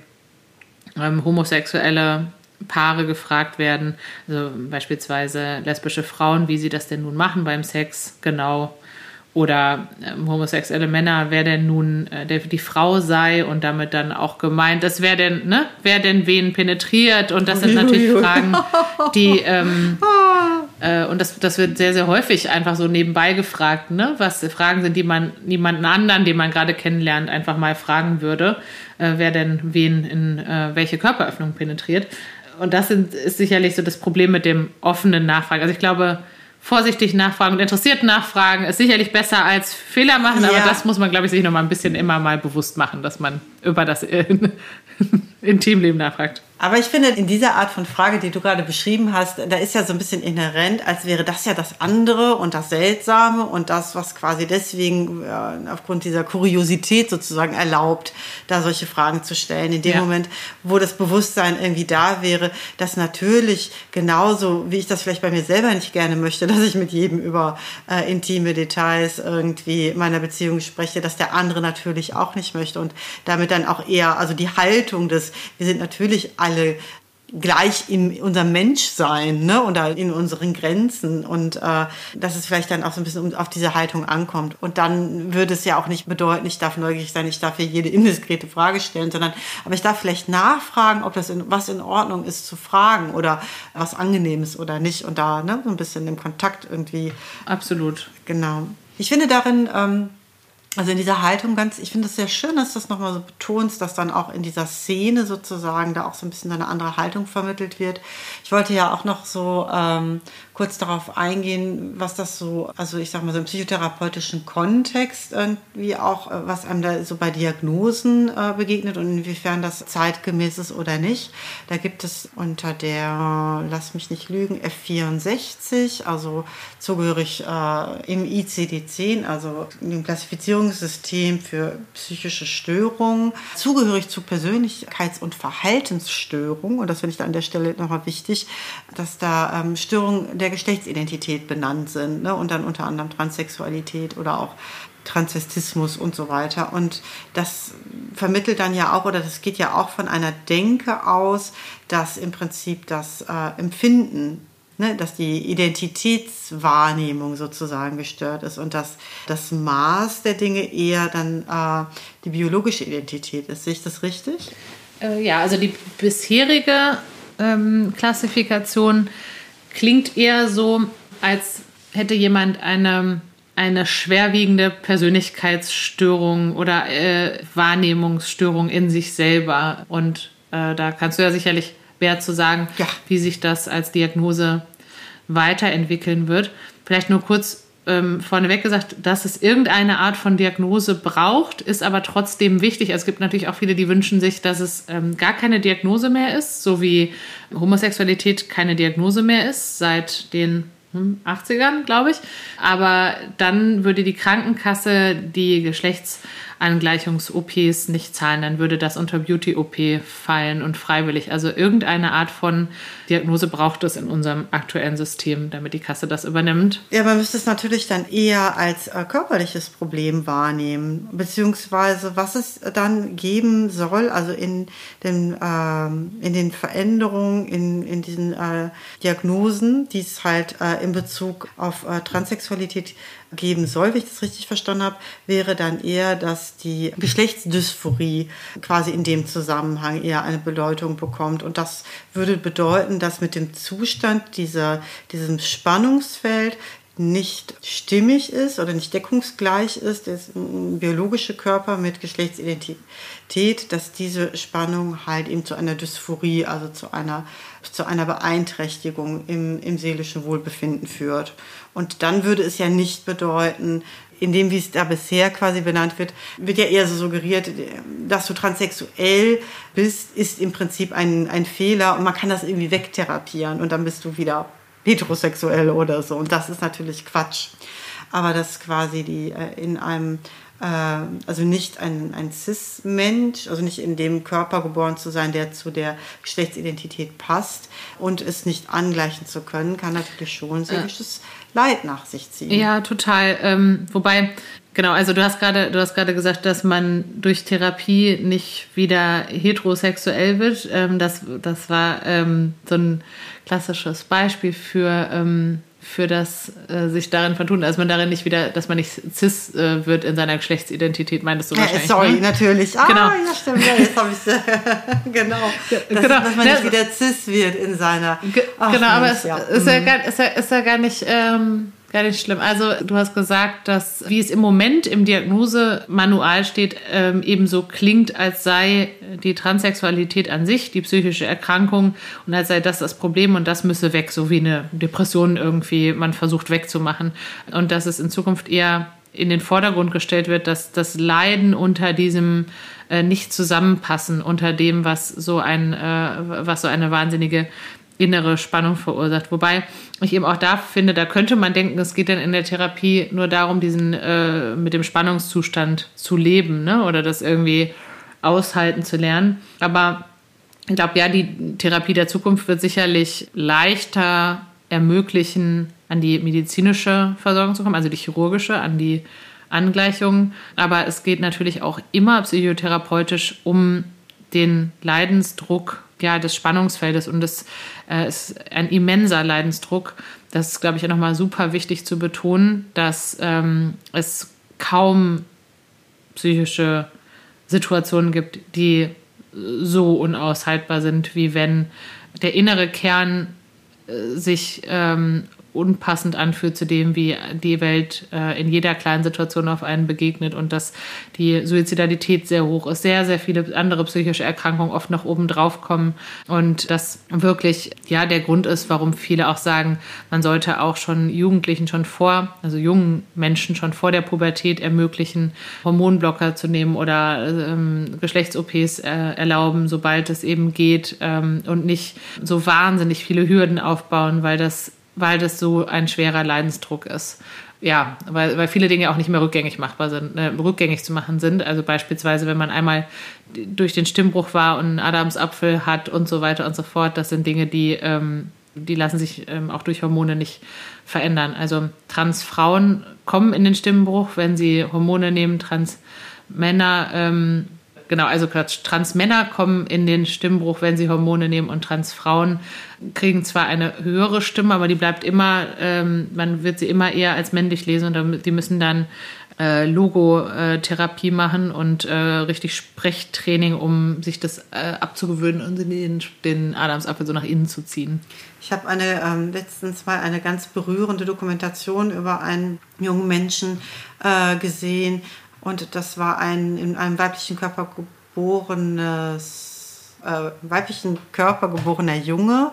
A: ähm, homosexuelle Paare gefragt werden, also beispielsweise lesbische Frauen, wie sie das denn nun machen beim Sex, genau. Oder ähm, homosexuelle Männer, wer denn nun äh, der, die Frau sei und damit dann auch gemeint, dass wer denn, ne, wer denn wen penetriert. Und das sind natürlich Fragen, die ähm, äh, und das, das wird sehr, sehr häufig einfach so nebenbei gefragt, ne? was Fragen sind, die man niemanden anderen, den man gerade kennenlernt, einfach mal fragen würde äh, wer denn wen in äh, welche Körperöffnung penetriert. Und das sind, ist sicherlich so das Problem mit dem offenen Nachfragen. Also ich glaube, vorsichtig nachfragen und interessiert nachfragen ist sicherlich besser als Fehler machen, ja. aber das muss man, glaube ich, sich noch mal ein bisschen immer mal bewusst machen, dass man über das Intimleben nachfragt.
B: Aber ich finde, in dieser Art von Frage, die du gerade beschrieben hast, da ist ja so ein bisschen inhärent, als wäre das ja das andere und das Seltsame und das, was quasi deswegen äh, aufgrund dieser Kuriosität sozusagen erlaubt, da solche Fragen zu stellen. In dem ja. Moment, wo das Bewusstsein irgendwie da wäre, dass natürlich genauso, wie ich das vielleicht bei mir selber nicht gerne möchte, dass ich mit jedem über äh, intime Details irgendwie meiner Beziehung spreche, dass der andere natürlich auch nicht möchte und damit dann auch eher, also die Haltung des, wir sind natürlich alle gleich in unserem Menschsein ne, oder in unseren Grenzen und äh, dass es vielleicht dann auch so ein bisschen auf diese Haltung ankommt. Und dann würde es ja auch nicht bedeuten, ich darf neugierig sein, ich darf hier jede indiskrete Frage stellen, sondern aber ich darf vielleicht nachfragen, ob das in, was in Ordnung ist zu fragen oder was angenehm ist oder nicht und da ne, so ein bisschen im Kontakt irgendwie.
A: Absolut.
B: Genau. Ich finde darin ähm, also in dieser Haltung ganz, ich finde es sehr schön, dass du das nochmal so betonst, dass dann auch in dieser Szene sozusagen da auch so ein bisschen eine andere Haltung vermittelt wird. Ich wollte ja auch noch so ähm, kurz darauf eingehen, was das so, also ich sag mal so im psychotherapeutischen Kontext irgendwie auch, äh, was einem da so bei Diagnosen äh, begegnet und inwiefern das zeitgemäß ist oder nicht. Da gibt es unter der, lass mich nicht lügen, F64, also zugehörig äh, im ICD-10, also dem Klassifizierungssystem für psychische Störungen, zugehörig zu Persönlichkeits- und Verhaltensstörungen. Und das finde ich da an der Stelle nochmal wichtig, dass da ähm, Störungen der der Geschlechtsidentität benannt sind ne? und dann unter anderem Transsexualität oder auch Transvestismus und so weiter. Und das vermittelt dann ja auch, oder das geht ja auch von einer Denke aus, dass im Prinzip das äh, Empfinden, ne, dass die Identitätswahrnehmung sozusagen gestört ist und dass das Maß der Dinge eher dann äh, die biologische Identität ist. Sehe ich das richtig?
A: Äh, ja, also die bisherige ähm, Klassifikation klingt eher so, als hätte jemand eine, eine schwerwiegende Persönlichkeitsstörung oder äh, Wahrnehmungsstörung in sich selber. Und äh, da kannst du ja sicherlich mehr zu sagen, ja. wie sich das als Diagnose weiterentwickeln wird. Vielleicht nur kurz ähm, vorneweg gesagt, dass es irgendeine Art von Diagnose braucht, ist aber trotzdem wichtig. Also es gibt natürlich auch viele, die wünschen sich, dass es ähm, gar keine Diagnose mehr ist, so wie Homosexualität keine Diagnose mehr ist seit den 80ern, hm, glaube ich. Aber dann würde die Krankenkasse die Geschlechts Angleichungs-OPs nicht zahlen, dann würde das unter Beauty-OP fallen und freiwillig. Also irgendeine Art von Diagnose braucht es in unserem aktuellen System, damit die Kasse das übernimmt.
B: Ja, man müsste es natürlich dann eher als äh, körperliches Problem wahrnehmen, beziehungsweise was es dann geben soll, also in den, ähm, in den Veränderungen, in, in diesen äh, Diagnosen, die es halt äh, in Bezug auf äh, Transsexualität geben soll, wenn ich das richtig verstanden habe, wäre dann eher, dass die Geschlechtsdysphorie quasi in dem Zusammenhang eher eine Bedeutung bekommt. Und das würde bedeuten, dass mit dem Zustand dieser, diesem Spannungsfeld nicht stimmig ist oder nicht deckungsgleich ist, der biologische Körper mit Geschlechtsidentität, dass diese Spannung halt eben zu einer Dysphorie, also zu einer, zu einer Beeinträchtigung im, im seelischen Wohlbefinden führt. Und dann würde es ja nicht bedeuten, in dem, wie es da bisher quasi benannt wird, wird ja eher so suggeriert, dass du transsexuell bist, ist im Prinzip ein, ein Fehler und man kann das irgendwie wegtherapieren und dann bist du wieder heterosexuell oder so. Und das ist natürlich Quatsch. Aber dass quasi die äh, in einem, also nicht ein, ein Cis-Mensch, also nicht in dem Körper geboren zu sein, der zu der Geschlechtsidentität passt und es nicht angleichen zu können, kann natürlich schon seelisches Leid nach sich ziehen.
A: Ja, total. Ähm, wobei, genau, also du hast gerade, du hast gerade gesagt, dass man durch Therapie nicht wieder heterosexuell wird. Ähm, das, das war ähm, so ein klassisches Beispiel für, ähm, für das äh, sich darin vertun, dass man darin nicht wieder, dass man nicht cis äh, wird in seiner Geschlechtsidentität, meintest du
B: ja,
A: wahrscheinlich.
B: Sorry, ne? natürlich. Ah, genau. ja, stimmt, ja, jetzt habe ich genau. Dass, genau. dass man nicht wieder cis wird in seiner.
A: Ach, genau, aber es ja. ist, ja mhm. gar, ist, ja, ist ja gar nicht. Ähm, Gar nicht schlimm. Also du hast gesagt, dass wie es im Moment im Diagnosemanual steht, ähm, ebenso klingt, als sei die Transsexualität an sich die psychische Erkrankung und als sei das das Problem und das müsse weg, so wie eine Depression irgendwie man versucht wegzumachen. Und dass es in Zukunft eher in den Vordergrund gestellt wird, dass das Leiden unter diesem äh, nicht zusammenpassen, unter dem, was so ein, äh, was so eine wahnsinnige innere Spannung verursacht. Wobei ich eben auch da finde, da könnte man denken, es geht dann in der Therapie nur darum, diesen äh, mit dem Spannungszustand zu leben, ne? Oder das irgendwie aushalten zu lernen. Aber ich glaube, ja, die Therapie der Zukunft wird sicherlich leichter ermöglichen, an die medizinische Versorgung zu kommen, also die chirurgische, an die Angleichung. Aber es geht natürlich auch immer psychotherapeutisch um den Leidensdruck ja, des Spannungsfeldes und das äh, ist ein immenser Leidensdruck. Das ist, glaube ich, nochmal super wichtig zu betonen, dass ähm, es kaum psychische Situationen gibt, die so unaushaltbar sind, wie wenn der innere Kern äh, sich ähm, unpassend anfühlt zu dem, wie die Welt äh, in jeder kleinen Situation auf einen begegnet und dass die Suizidalität sehr hoch ist, sehr, sehr viele andere psychische Erkrankungen oft noch oben drauf kommen und das wirklich ja der Grund ist, warum viele auch sagen, man sollte auch schon Jugendlichen schon vor, also jungen Menschen schon vor der Pubertät ermöglichen, Hormonblocker zu nehmen oder ähm, Geschlechts-OPs äh, erlauben, sobald es eben geht ähm, und nicht so wahnsinnig viele Hürden aufbauen, weil das weil das so ein schwerer Leidensdruck ist. Ja, weil, weil viele Dinge auch nicht mehr rückgängig machbar sind, äh, rückgängig zu machen sind. Also beispielsweise, wenn man einmal durch den Stimmbruch war und einen Adamsapfel hat und so weiter und so fort, das sind Dinge, die, ähm, die lassen sich ähm, auch durch Hormone nicht verändern. Also Transfrauen kommen in den Stimmbruch, wenn sie Hormone nehmen, Transmänner ähm, genau, also Transmänner kommen in den Stimmbruch, wenn sie Hormone nehmen und Transfrauen kriegen zwar eine höhere Stimme, aber die bleibt immer, ähm, man wird sie immer eher als männlich lesen und die müssen dann äh, Logotherapie machen und äh, richtig Sprechtraining, um sich das äh, abzugewöhnen und den, den Adamsapfel so nach innen zu ziehen.
B: Ich habe eine ähm, letztens mal eine ganz berührende Dokumentation über einen jungen Menschen äh, gesehen, und das war ein in einem weiblichen Körper geborenes, äh, weiblichen Körper geborener Junge,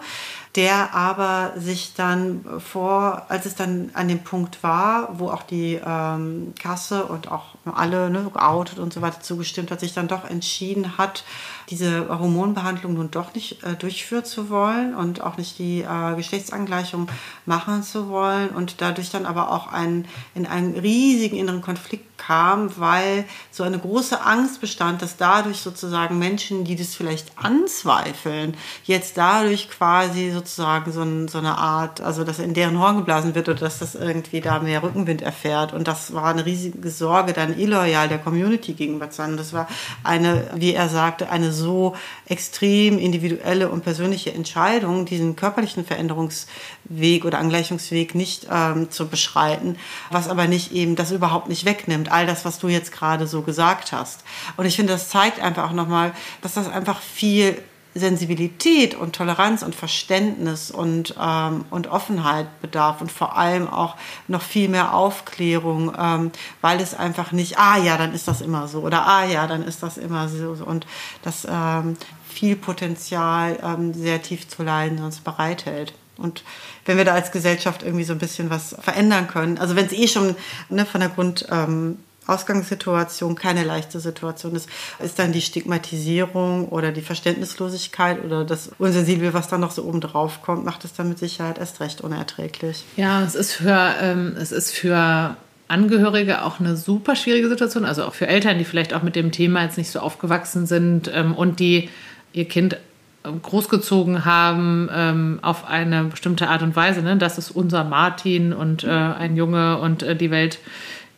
B: der aber sich dann vor, als es dann an dem Punkt war, wo auch die ähm, Kasse und auch alle ne, geoutet und so weiter zugestimmt hat, sich dann doch entschieden hat, diese Hormonbehandlung nun doch nicht äh, durchführen zu wollen und auch nicht die äh, Geschlechtsangleichung machen zu wollen und dadurch dann aber auch ein, in einen riesigen inneren Konflikt kam, weil so eine große Angst bestand, dass dadurch sozusagen Menschen, die das vielleicht anzweifeln, jetzt dadurch quasi sozusagen so, ein, so eine Art, also dass in deren Horn geblasen wird oder dass das irgendwie da mehr Rückenwind erfährt. Und das war eine riesige Sorge, dann illoyal der Community gegenüber zu sein. Das war eine, wie er sagte, eine so extrem individuelle und persönliche Entscheidung, diesen körperlichen Veränderungsweg oder Angleichungsweg nicht ähm, zu beschreiten, was aber nicht eben das überhaupt nicht wegnimmt, all das, was du jetzt gerade so gesagt hast. Und ich finde, das zeigt einfach auch nochmal, dass das einfach viel Sensibilität und Toleranz und Verständnis und, ähm, und Offenheit bedarf und vor allem auch noch viel mehr Aufklärung, ähm, weil es einfach nicht, ah ja, dann ist das immer so oder ah ja, dann ist das immer so und das ähm, viel Potenzial ähm, sehr tief zu leiden sonst bereithält. Und wenn wir da als Gesellschaft irgendwie so ein bisschen was verändern können, also wenn es eh schon ne, von der Grund ähm, Ausgangssituation keine leichte Situation ist, ist dann die Stigmatisierung oder die Verständnislosigkeit oder das Unsensible, was dann noch so oben drauf kommt, macht es dann mit Sicherheit erst recht unerträglich.
A: Ja, es ist für, ähm, es ist für Angehörige auch eine super schwierige Situation, also auch für Eltern, die vielleicht auch mit dem Thema jetzt nicht so aufgewachsen sind ähm, und die ihr Kind ähm, großgezogen haben ähm, auf eine bestimmte Art und Weise. Ne? Das ist unser Martin und äh, ein Junge und äh, die Welt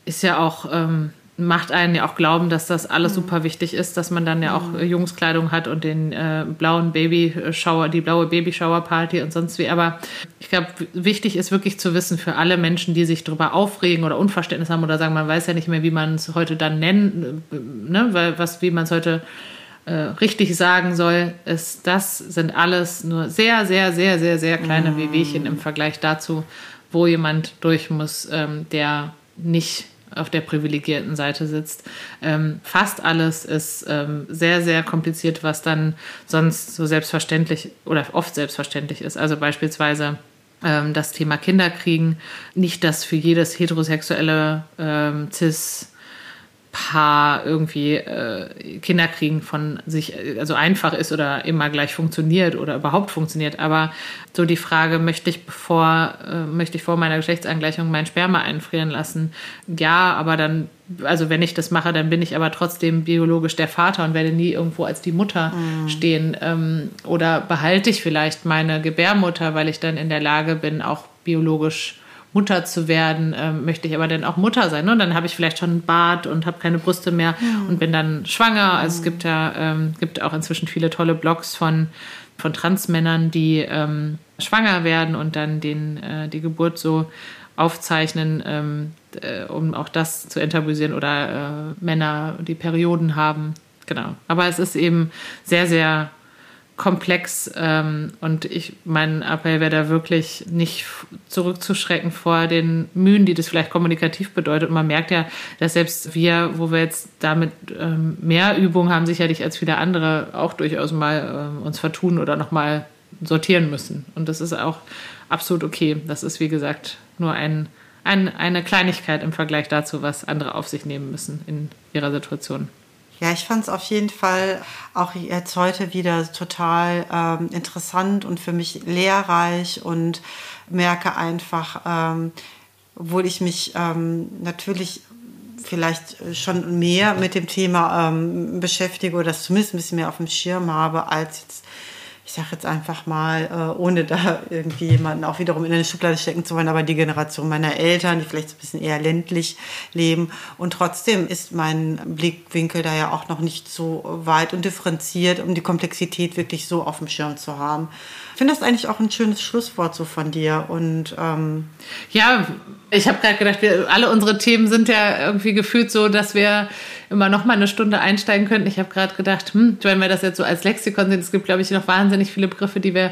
A: ist ja auch, ähm, macht einen ja auch glauben, dass das alles mhm. super wichtig ist, dass man dann ja auch äh, Jungskleidung hat und den äh, blauen Babyshower, die blaue Babyshower-Party und sonst wie. Aber ich glaube, wichtig ist wirklich zu wissen für alle Menschen, die sich darüber aufregen oder Unverständnis haben oder sagen, man weiß ja nicht mehr, wie man es heute dann nennen, äh, ne, weil was, wie man es heute äh, richtig sagen soll, ist, das sind alles nur sehr, sehr, sehr, sehr, sehr kleine mm. Wehwehchen im Vergleich dazu, wo jemand durch muss, ähm, der nicht auf der privilegierten Seite sitzt. Ähm, fast alles ist ähm, sehr, sehr kompliziert, was dann sonst so selbstverständlich oder oft selbstverständlich ist. Also beispielsweise ähm, das Thema Kinderkriegen. Nicht, dass für jedes heterosexuelle ähm, Cis Paar irgendwie äh, Kinder kriegen von sich, also einfach ist oder immer gleich funktioniert oder überhaupt funktioniert. Aber so die Frage, möchte ich bevor, äh, möchte ich vor meiner Geschlechtsangleichung mein Sperma einfrieren lassen? Ja, aber dann, also wenn ich das mache, dann bin ich aber trotzdem biologisch der Vater und werde nie irgendwo als die Mutter mhm. stehen. Ähm, oder behalte ich vielleicht meine Gebärmutter, weil ich dann in der Lage bin, auch biologisch Mutter zu werden, ähm, möchte ich aber dann auch Mutter sein. Ne? Und dann habe ich vielleicht schon einen Bart und habe keine Brüste mehr mhm. und bin dann schwanger. Also es gibt ja ähm, gibt auch inzwischen viele tolle Blogs von, von Transmännern, die ähm, schwanger werden und dann den, äh, die Geburt so aufzeichnen, ähm, äh, um auch das zu enttabuisieren oder äh, Männer, die Perioden haben. Genau. Aber es ist eben sehr, sehr komplex ähm, und ich mein Appell wäre da wirklich nicht zurückzuschrecken vor den Mühen, die das vielleicht kommunikativ bedeutet. Und man merkt ja, dass selbst wir, wo wir jetzt damit ähm, mehr Übung haben, sicherlich als viele andere auch durchaus mal ähm, uns vertun oder nochmal sortieren müssen. Und das ist auch absolut okay. Das ist, wie gesagt, nur ein, ein, eine Kleinigkeit im Vergleich dazu, was andere auf sich nehmen müssen in ihrer Situation.
B: Ja, ich fand es auf jeden Fall auch jetzt heute wieder total ähm, interessant und für mich lehrreich und merke einfach, ähm, obwohl ich mich ähm, natürlich vielleicht schon mehr mit dem Thema ähm, beschäftige oder das zumindest ein bisschen mehr auf dem Schirm habe als jetzt ich sage jetzt einfach mal, äh, ohne da irgendwie jemanden auch wiederum in eine Schublade stecken zu wollen, aber die Generation meiner Eltern, die vielleicht ein bisschen eher ländlich leben. Und trotzdem ist mein Blickwinkel da ja auch noch nicht so weit und differenziert, um die Komplexität wirklich so auf dem Schirm zu haben. Ich finde das eigentlich auch ein schönes Schlusswort so von dir. Und ähm
A: ja, ich habe gerade gedacht, wir, alle unsere Themen sind ja irgendwie gefühlt so, dass wir immer noch mal eine Stunde einsteigen könnten. Ich habe gerade gedacht, hm, wenn wir das jetzt so als Lexikon sehen, es gibt, glaube ich, noch wahnsinnig viele Begriffe, die wir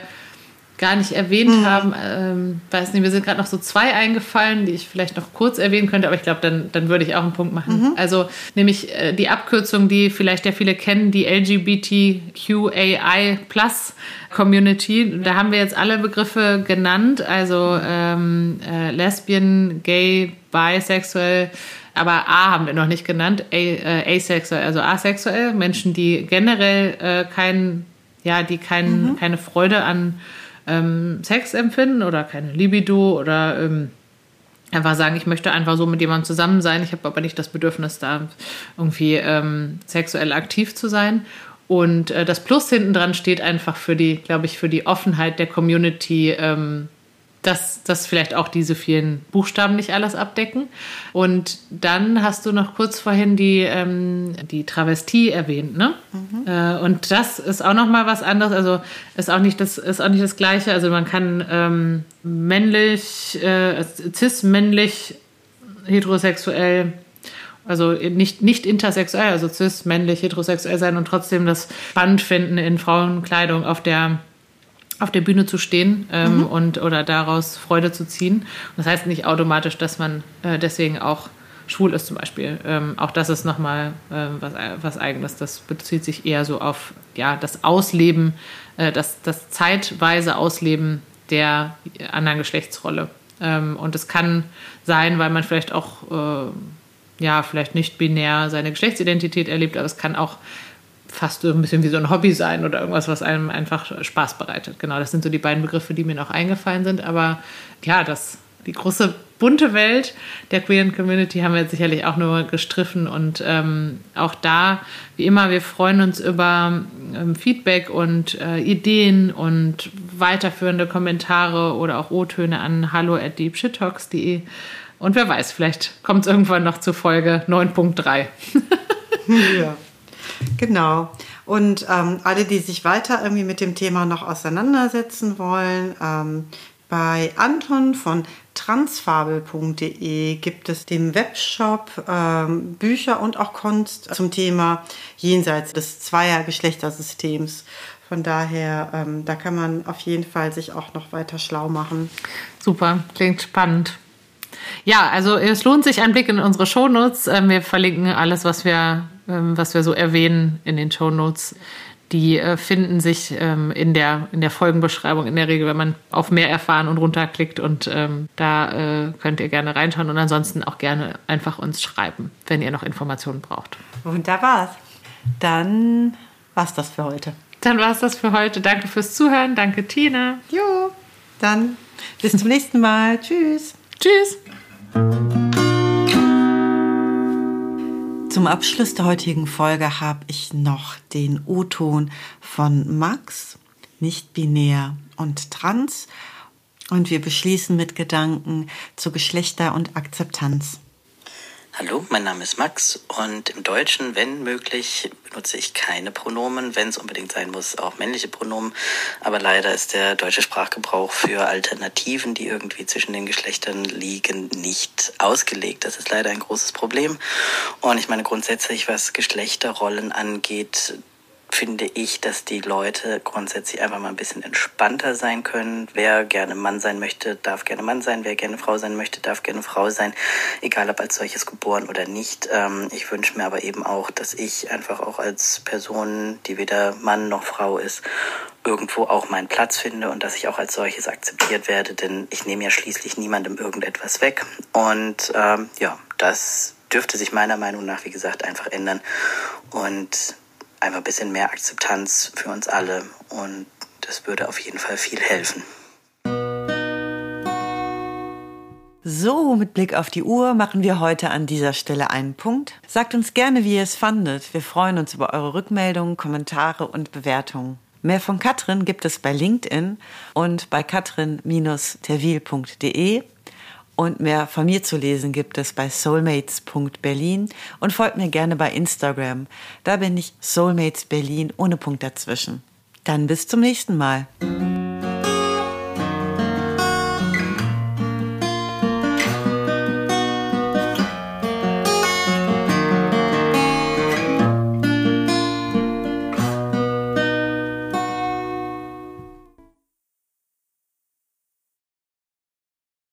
A: gar nicht erwähnt mhm. haben. Ähm, weiß nicht, mir sind gerade noch so zwei eingefallen, die ich vielleicht noch kurz erwähnen könnte, aber ich glaube, dann, dann würde ich auch einen Punkt machen. Mhm. Also nämlich äh, die Abkürzung, die vielleicht ja viele kennen, die LGBTQAI Plus Community. Da haben wir jetzt alle Begriffe genannt, also ähm, äh, Lesbian, Gay, Bisexuell, aber A haben wir noch nicht genannt, A, äh, asexuell, also asexuell, Menschen, die generell äh, kein, ja, die kein, mhm. keine Freude an ähm, Sex empfinden oder keine Libido oder ähm, einfach sagen, ich möchte einfach so mit jemandem zusammen sein, ich habe aber nicht das Bedürfnis, da irgendwie ähm, sexuell aktiv zu sein. Und äh, das Plus hinten dran steht einfach für die, glaube ich, für die Offenheit der Community, ähm, dass, dass vielleicht auch diese vielen Buchstaben nicht alles abdecken. Und dann hast du noch kurz vorhin die, ähm, die Travestie erwähnt, ne? Mhm. Äh, und das ist auch noch mal was anderes. Also ist auch nicht das, ist auch nicht das Gleiche. Also man kann ähm, männlich, äh, cis-männlich, heterosexuell also nicht, nicht intersexuell, also cis, männlich, heterosexuell sein und trotzdem das spannend finden, in Frauenkleidung auf der auf der Bühne zu stehen ähm, mhm. und oder daraus Freude zu ziehen. Und das heißt nicht automatisch, dass man äh, deswegen auch schwul ist zum Beispiel. Ähm, auch das ist nochmal äh, was, was Eigenes. Das bezieht sich eher so auf ja, das Ausleben, äh, das, das zeitweise Ausleben der anderen Geschlechtsrolle. Ähm, und es kann sein, weil man vielleicht auch äh, ja, vielleicht nicht binär seine Geschlechtsidentität erlebt, aber es kann auch fast so ein bisschen wie so ein Hobby sein oder irgendwas, was einem einfach Spaß bereitet. Genau, das sind so die beiden Begriffe, die mir noch eingefallen sind. Aber ja, das, die große bunte Welt der queeren Community haben wir jetzt sicherlich auch nur gestriffen und ähm, auch da, wie immer, wir freuen uns über ähm, Feedback und äh, Ideen und weiterführende Kommentare oder auch O-Töne an hallo at deepshittalks.de und wer weiß, vielleicht kommt es irgendwann noch zur Folge 9.3.
B: ja. Genau. Und ähm, alle, die sich weiter irgendwie mit dem Thema noch auseinandersetzen wollen, ähm, bei Anton von transfabel.de gibt es den Webshop ähm, Bücher und auch Kunst zum Thema jenseits des Zweier-Geschlechtersystems. Von daher, ähm, da kann man auf jeden Fall sich auch noch weiter schlau machen.
A: Super, klingt spannend. Ja, also es lohnt sich ein Blick in unsere Shownotes. Ähm, wir verlinken alles, was wir, was wir so erwähnen in den Shownotes Die äh, finden sich ähm, in, der, in der Folgenbeschreibung in der Regel, wenn man auf mehr erfahren und runterklickt. Und ähm, da äh, könnt ihr gerne reinschauen und ansonsten auch gerne einfach uns schreiben, wenn ihr noch Informationen braucht.
B: Wunderbar. Dann war's das für heute.
A: Dann war es das für heute. Danke fürs Zuhören. Danke, Tina.
B: Jo, dann bis zum nächsten Mal. Tschüss.
A: Tschüss.
B: Zum Abschluss der heutigen Folge habe ich noch den O-Ton von Max, nicht binär und trans. Und wir beschließen mit Gedanken zu Geschlechter und Akzeptanz.
C: Hallo, mein Name ist Max und im Deutschen, wenn möglich, benutze ich keine Pronomen, wenn es unbedingt sein muss, auch männliche Pronomen. Aber leider ist der deutsche Sprachgebrauch für Alternativen, die irgendwie zwischen den Geschlechtern liegen, nicht ausgelegt. Das ist leider ein großes Problem. Und ich meine grundsätzlich, was Geschlechterrollen angeht, finde ich, dass die Leute grundsätzlich einfach mal ein bisschen entspannter sein können. Wer gerne Mann sein möchte, darf gerne Mann sein. Wer gerne Frau sein möchte, darf gerne Frau sein. Egal ob als solches geboren oder nicht. Ähm, ich wünsche mir aber eben auch, dass ich einfach auch als Person, die weder Mann noch Frau ist, irgendwo auch meinen Platz finde und dass ich auch als solches akzeptiert werde, denn ich nehme ja schließlich niemandem irgendetwas weg. Und ähm, ja, das dürfte sich meiner Meinung nach, wie gesagt, einfach ändern. Und einfach ein bisschen mehr Akzeptanz für uns alle und das würde auf jeden Fall viel helfen.
B: So, mit Blick auf die Uhr machen wir heute an dieser Stelle einen Punkt. Sagt uns gerne, wie ihr es fandet. Wir freuen uns über eure Rückmeldungen, Kommentare und Bewertungen. Mehr von Katrin gibt es bei LinkedIn und bei katrin-terwil.de und mehr von mir zu lesen gibt es bei soulmates.berlin und folgt mir gerne bei Instagram. Da bin ich Soulmates Berlin ohne Punkt dazwischen. Dann bis zum nächsten Mal.